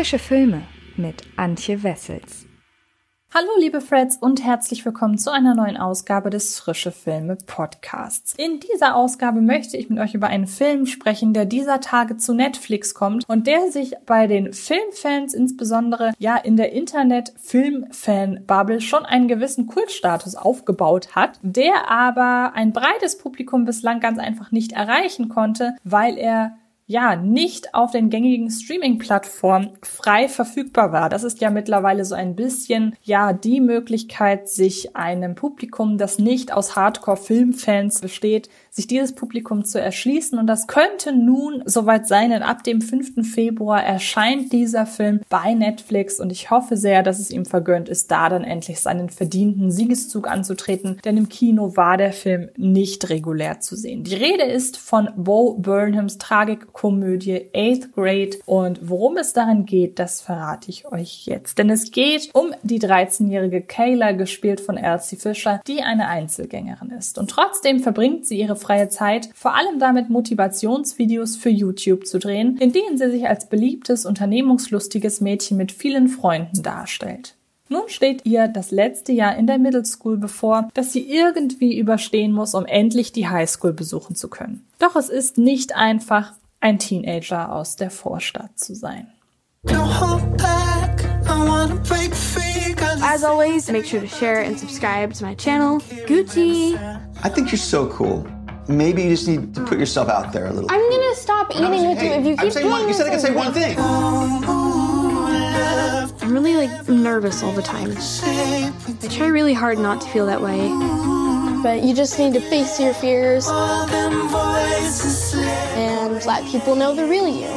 Frische Filme mit Antje Wessels. Hallo liebe Freds und herzlich willkommen zu einer neuen Ausgabe des Frische Filme Podcasts. In dieser Ausgabe möchte ich mit euch über einen Film sprechen, der dieser Tage zu Netflix kommt und der sich bei den Filmfans insbesondere ja in der Internet-Filmfan-Bubble schon einen gewissen Kultstatus aufgebaut hat, der aber ein breites Publikum bislang ganz einfach nicht erreichen konnte, weil er ja, nicht auf den gängigen Streaming-Plattformen frei verfügbar war. Das ist ja mittlerweile so ein bisschen, ja, die Möglichkeit, sich einem Publikum, das nicht aus Hardcore-Filmfans besteht, sich dieses Publikum zu erschließen. Und das könnte nun soweit sein, denn ab dem 5. Februar erscheint dieser Film bei Netflix und ich hoffe sehr, dass es ihm vergönnt ist, da dann endlich seinen verdienten Siegeszug anzutreten, denn im Kino war der Film nicht regulär zu sehen. Die Rede ist von Bo Burnhams Tragikkomödie Eighth Grade und worum es darin geht, das verrate ich euch jetzt. Denn es geht um die 13-jährige Kayla, gespielt von Elsie Fisher, die eine Einzelgängerin ist. Und trotzdem verbringt sie ihre freie Zeit vor allem damit, Motivationsvideos für YouTube zu drehen, in denen sie sich als beliebtes, unternehmungslustiges Mädchen mit vielen Freunden darstellt. Nun steht ihr das letzte Jahr in der Middle School bevor, das sie irgendwie überstehen muss, um endlich die High School besuchen zu können. Doch es ist nicht einfach, ein Teenager aus der Vorstadt zu sein. As always, make sure to share and subscribe to my channel. Gucci! I think you're so cool. Maybe you just need to put yourself out there a little. I'm gonna stop eating with hey, you if you I'm keep saying doing one, you said I could say one thing. I'm really like nervous all the time. I try really hard not to feel that way. But you just need to face your fears and let people know the real you.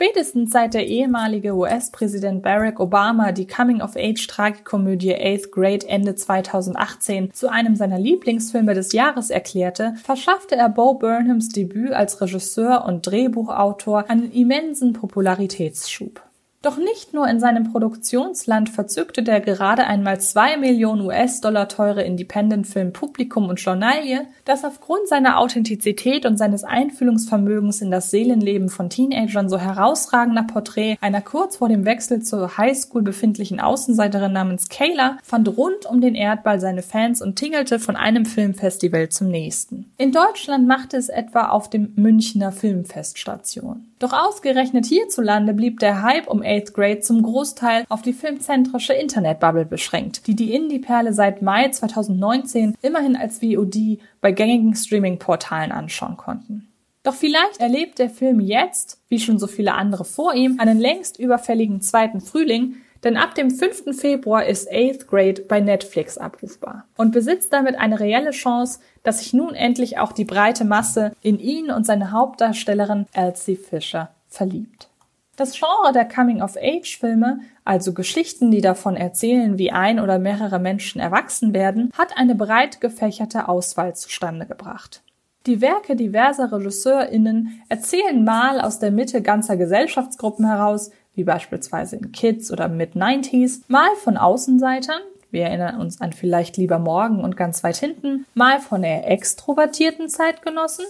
Spätestens seit der ehemalige US-Präsident Barack Obama die Coming-of-Age-Tragikomödie Eighth Grade Ende 2018 zu einem seiner Lieblingsfilme des Jahres erklärte, verschaffte er Bo Burnhams Debüt als Regisseur und Drehbuchautor einen immensen Popularitätsschub. Doch nicht nur in seinem Produktionsland verzückte der gerade einmal zwei Millionen US-Dollar teure Independent-Film Publikum und Journalie, das aufgrund seiner Authentizität und seines Einfühlungsvermögens in das Seelenleben von Teenagern so herausragender Porträt einer kurz vor dem Wechsel zur Highschool befindlichen Außenseiterin namens Kayla fand rund um den Erdball seine Fans und tingelte von einem Filmfestival zum nächsten. In Deutschland machte es etwa auf dem Münchner Filmfeststation. Doch ausgerechnet hierzulande blieb der Hype um 8th Grade zum Großteil auf die filmzentrische Internetbubble beschränkt, die die Indie-Perle seit Mai 2019 immerhin als VOD bei gängigen Streaming-Portalen anschauen konnten. Doch vielleicht erlebt der Film jetzt, wie schon so viele andere vor ihm, einen längst überfälligen zweiten Frühling, denn ab dem 5. Februar ist 8th Grade bei Netflix abrufbar und besitzt damit eine reelle Chance, dass sich nun endlich auch die breite Masse in ihn und seine Hauptdarstellerin Elsie Fisher verliebt. Das Genre der Coming-of-Age-Filme, also Geschichten, die davon erzählen, wie ein oder mehrere Menschen erwachsen werden, hat eine breit gefächerte Auswahl zustande gebracht. Die Werke diverser RegisseurInnen erzählen mal aus der Mitte ganzer Gesellschaftsgruppen heraus, wie beispielsweise in Kids oder Mid-90s, mal von Außenseitern, wir erinnern uns an vielleicht lieber morgen und ganz weit hinten, mal von eher extrovertierten Zeitgenossen,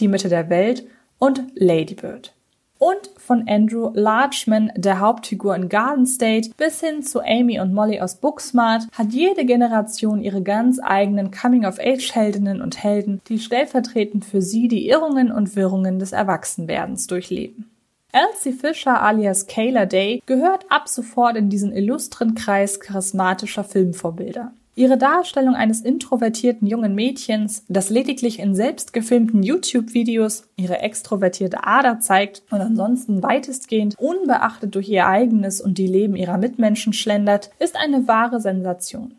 die Mitte der Welt und Ladybird. Und von Andrew Larchman, der Hauptfigur in Garden State, bis hin zu Amy und Molly aus Booksmart, hat jede Generation ihre ganz eigenen Coming-of-Age-Heldinnen und Helden, die stellvertretend für sie die Irrungen und Wirrungen des Erwachsenwerdens durchleben. Elsie Fisher alias Kayla Day gehört ab sofort in diesen illustren Kreis charismatischer Filmvorbilder. Ihre Darstellung eines introvertierten jungen Mädchens, das lediglich in selbst gefilmten YouTube-Videos ihre extrovertierte Ader zeigt und ansonsten weitestgehend unbeachtet durch ihr eigenes und die Leben ihrer Mitmenschen schlendert, ist eine wahre Sensation.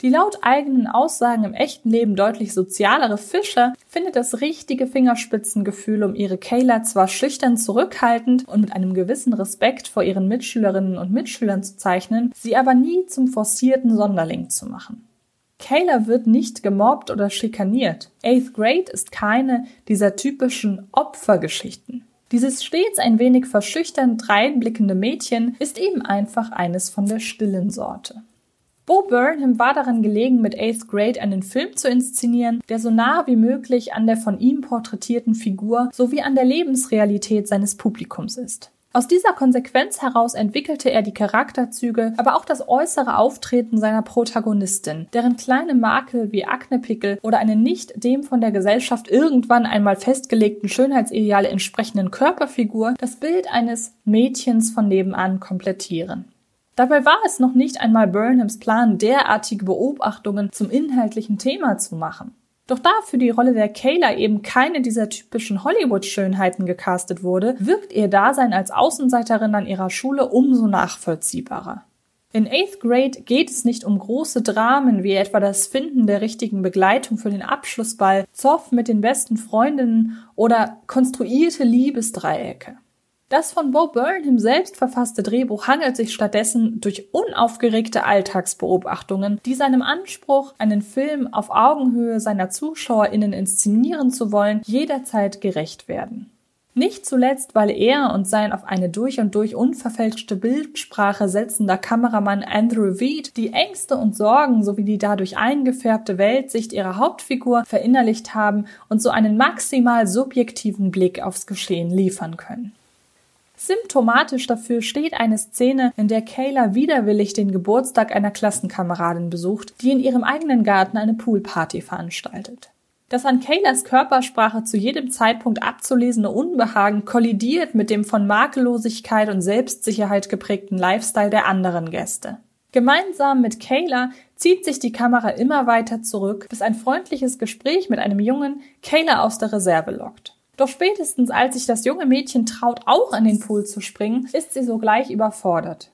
Die laut eigenen Aussagen im echten Leben deutlich sozialere Fischer findet das richtige Fingerspitzengefühl, um ihre Kayla zwar schüchtern zurückhaltend und mit einem gewissen Respekt vor ihren Mitschülerinnen und Mitschülern zu zeichnen, sie aber nie zum forcierten Sonderling zu machen. Kayla wird nicht gemobbt oder schikaniert. Eighth Grade ist keine dieser typischen Opfergeschichten. Dieses stets ein wenig verschüchternd dreinblickende Mädchen ist eben einfach eines von der stillen Sorte. Bo Burnham war daran gelegen, mit Eighth Grade einen Film zu inszenieren, der so nah wie möglich an der von ihm porträtierten Figur sowie an der Lebensrealität seines Publikums ist. Aus dieser Konsequenz heraus entwickelte er die Charakterzüge, aber auch das äußere Auftreten seiner Protagonistin, deren kleine Makel wie Aknepickel oder eine nicht dem von der Gesellschaft irgendwann einmal festgelegten Schönheitsideale entsprechenden Körperfigur das Bild eines Mädchens von nebenan komplettieren. Dabei war es noch nicht einmal Burnhams Plan, derartige Beobachtungen zum inhaltlichen Thema zu machen. Doch da für die Rolle der Kayla eben keine dieser typischen Hollywood-Schönheiten gecastet wurde, wirkt ihr Dasein als Außenseiterin an ihrer Schule umso nachvollziehbarer. In Eighth Grade geht es nicht um große Dramen wie etwa das Finden der richtigen Begleitung für den Abschlussball, Zoff mit den besten Freundinnen oder konstruierte Liebesdreiecke. Das von Bo Burnham selbst verfasste Drehbuch hangelt sich stattdessen durch unaufgeregte Alltagsbeobachtungen, die seinem Anspruch, einen Film auf Augenhöhe seiner ZuschauerInnen inszenieren zu wollen, jederzeit gerecht werden. Nicht zuletzt, weil er und sein auf eine durch und durch unverfälschte Bildsprache setzender Kameramann Andrew Weed die Ängste und Sorgen sowie die dadurch eingefärbte Weltsicht ihrer Hauptfigur verinnerlicht haben und so einen maximal subjektiven Blick aufs Geschehen liefern können. Symptomatisch dafür steht eine Szene, in der Kayla widerwillig den Geburtstag einer Klassenkameradin besucht, die in ihrem eigenen Garten eine Poolparty veranstaltet. Das an Kaylas Körpersprache zu jedem Zeitpunkt abzulesende Unbehagen kollidiert mit dem von Makellosigkeit und Selbstsicherheit geprägten Lifestyle der anderen Gäste. Gemeinsam mit Kayla zieht sich die Kamera immer weiter zurück, bis ein freundliches Gespräch mit einem Jungen Kayla aus der Reserve lockt. Doch spätestens als sich das junge Mädchen traut, auch in den Pool zu springen, ist sie sogleich überfordert.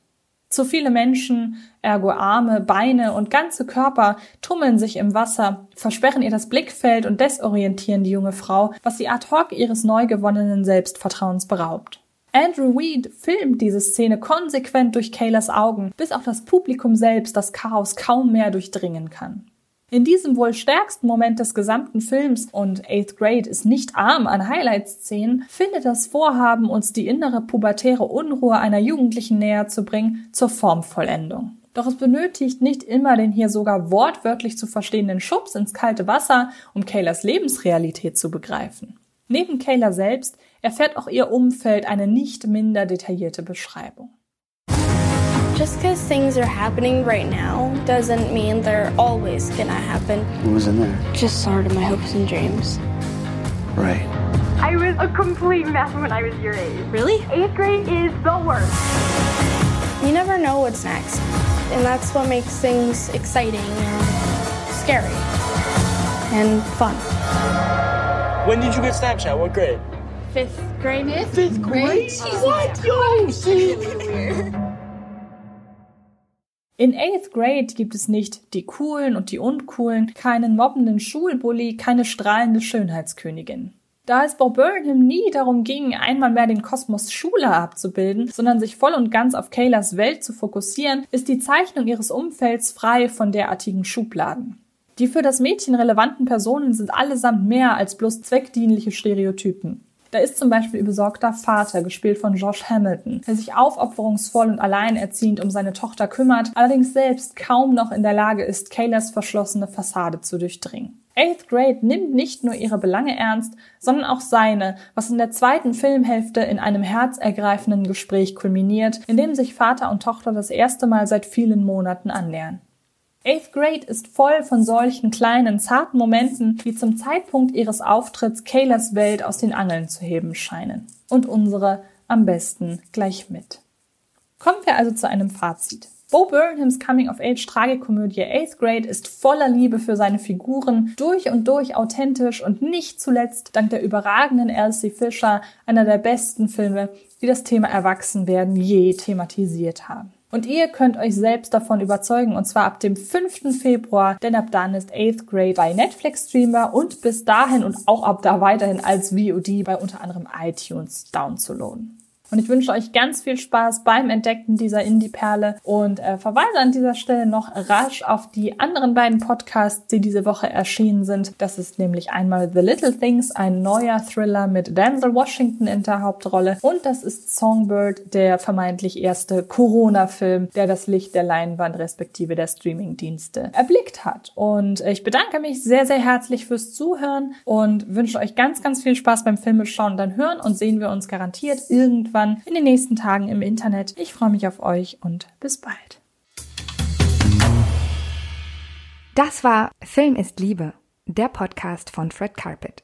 Zu viele Menschen, ergo Arme, Beine und ganze Körper tummeln sich im Wasser, versperren ihr das Blickfeld und desorientieren die junge Frau, was sie ad hoc ihres neu gewonnenen Selbstvertrauens beraubt. Andrew Weed filmt diese Szene konsequent durch Kaylas Augen, bis auch das Publikum selbst das Chaos kaum mehr durchdringen kann. In diesem wohl stärksten Moment des gesamten Films und Eighth Grade ist nicht arm an Highlight-Szenen, findet das Vorhaben, uns die innere pubertäre Unruhe einer Jugendlichen näher zu bringen, zur Formvollendung. Doch es benötigt nicht immer den hier sogar wortwörtlich zu verstehenden Schubs ins kalte Wasser, um Kaylas Lebensrealität zu begreifen. Neben Kayla selbst erfährt auch ihr Umfeld eine nicht minder detaillierte Beschreibung. Just because things are happening right now doesn't mean they're always gonna happen. What was in there? Just sort of my hopes and dreams. Right. I was a complete mess when I was your age. Really? Eighth grade is the worst. You never know what's next. And that's what makes things exciting and scary and fun. When did you get Snapchat? What grade? Fifth grade? Fifth grade? What? Yo, see? In Eighth Grade gibt es nicht die Coolen und die Uncoolen, keinen mobbenden Schulbully, keine strahlende Schönheitskönigin. Da es Bob Burnham nie darum ging, einmal mehr den Kosmos Schule abzubilden, sondern sich voll und ganz auf Kaylas Welt zu fokussieren, ist die Zeichnung ihres Umfelds frei von derartigen Schubladen. Die für das Mädchen relevanten Personen sind allesamt mehr als bloß zweckdienliche Stereotypen. Da ist zum Beispiel ihr besorgter Vater, gespielt von Josh Hamilton, der sich aufopferungsvoll und alleinerziehend um seine Tochter kümmert, allerdings selbst kaum noch in der Lage ist, Kaylas verschlossene Fassade zu durchdringen. Eighth Grade nimmt nicht nur ihre Belange ernst, sondern auch seine, was in der zweiten Filmhälfte in einem herzergreifenden Gespräch kulminiert, in dem sich Vater und Tochter das erste Mal seit vielen Monaten annähern. Eighth Grade ist voll von solchen kleinen, zarten Momenten, die zum Zeitpunkt ihres Auftritts Kaylas Welt aus den Angeln zu heben scheinen. Und unsere am besten gleich mit. Kommen wir also zu einem Fazit. Bo Burnhams Coming-of-Age-Tragikomödie Eighth Grade ist voller Liebe für seine Figuren, durch und durch authentisch und nicht zuletzt dank der überragenden Elsie Fisher einer der besten Filme, die das Thema Erwachsenwerden je thematisiert haben. Und ihr könnt euch selbst davon überzeugen, und zwar ab dem 5. Februar, denn ab dann ist 8th Grade bei Netflix streambar und bis dahin und auch ab da weiterhin als VOD bei unter anderem iTunes downzuladen. Und ich wünsche euch ganz viel Spaß beim Entdecken dieser Indie-Perle und äh, verweise an dieser Stelle noch rasch auf die anderen beiden Podcasts, die diese Woche erschienen sind. Das ist nämlich einmal The Little Things, ein neuer Thriller mit Denzel Washington in der Hauptrolle und das ist Songbird, der vermeintlich erste Corona-Film, der das Licht der Leinwand respektive der Streaming-Dienste erblickt hat. Und ich bedanke mich sehr, sehr herzlich fürs Zuhören und wünsche euch ganz, ganz viel Spaß beim Filmeschauen. Dann hören und sehen wir uns garantiert irgendwann in den nächsten Tagen im Internet. Ich freue mich auf euch und bis bald. Das war Film ist Liebe, der Podcast von Fred Carpet.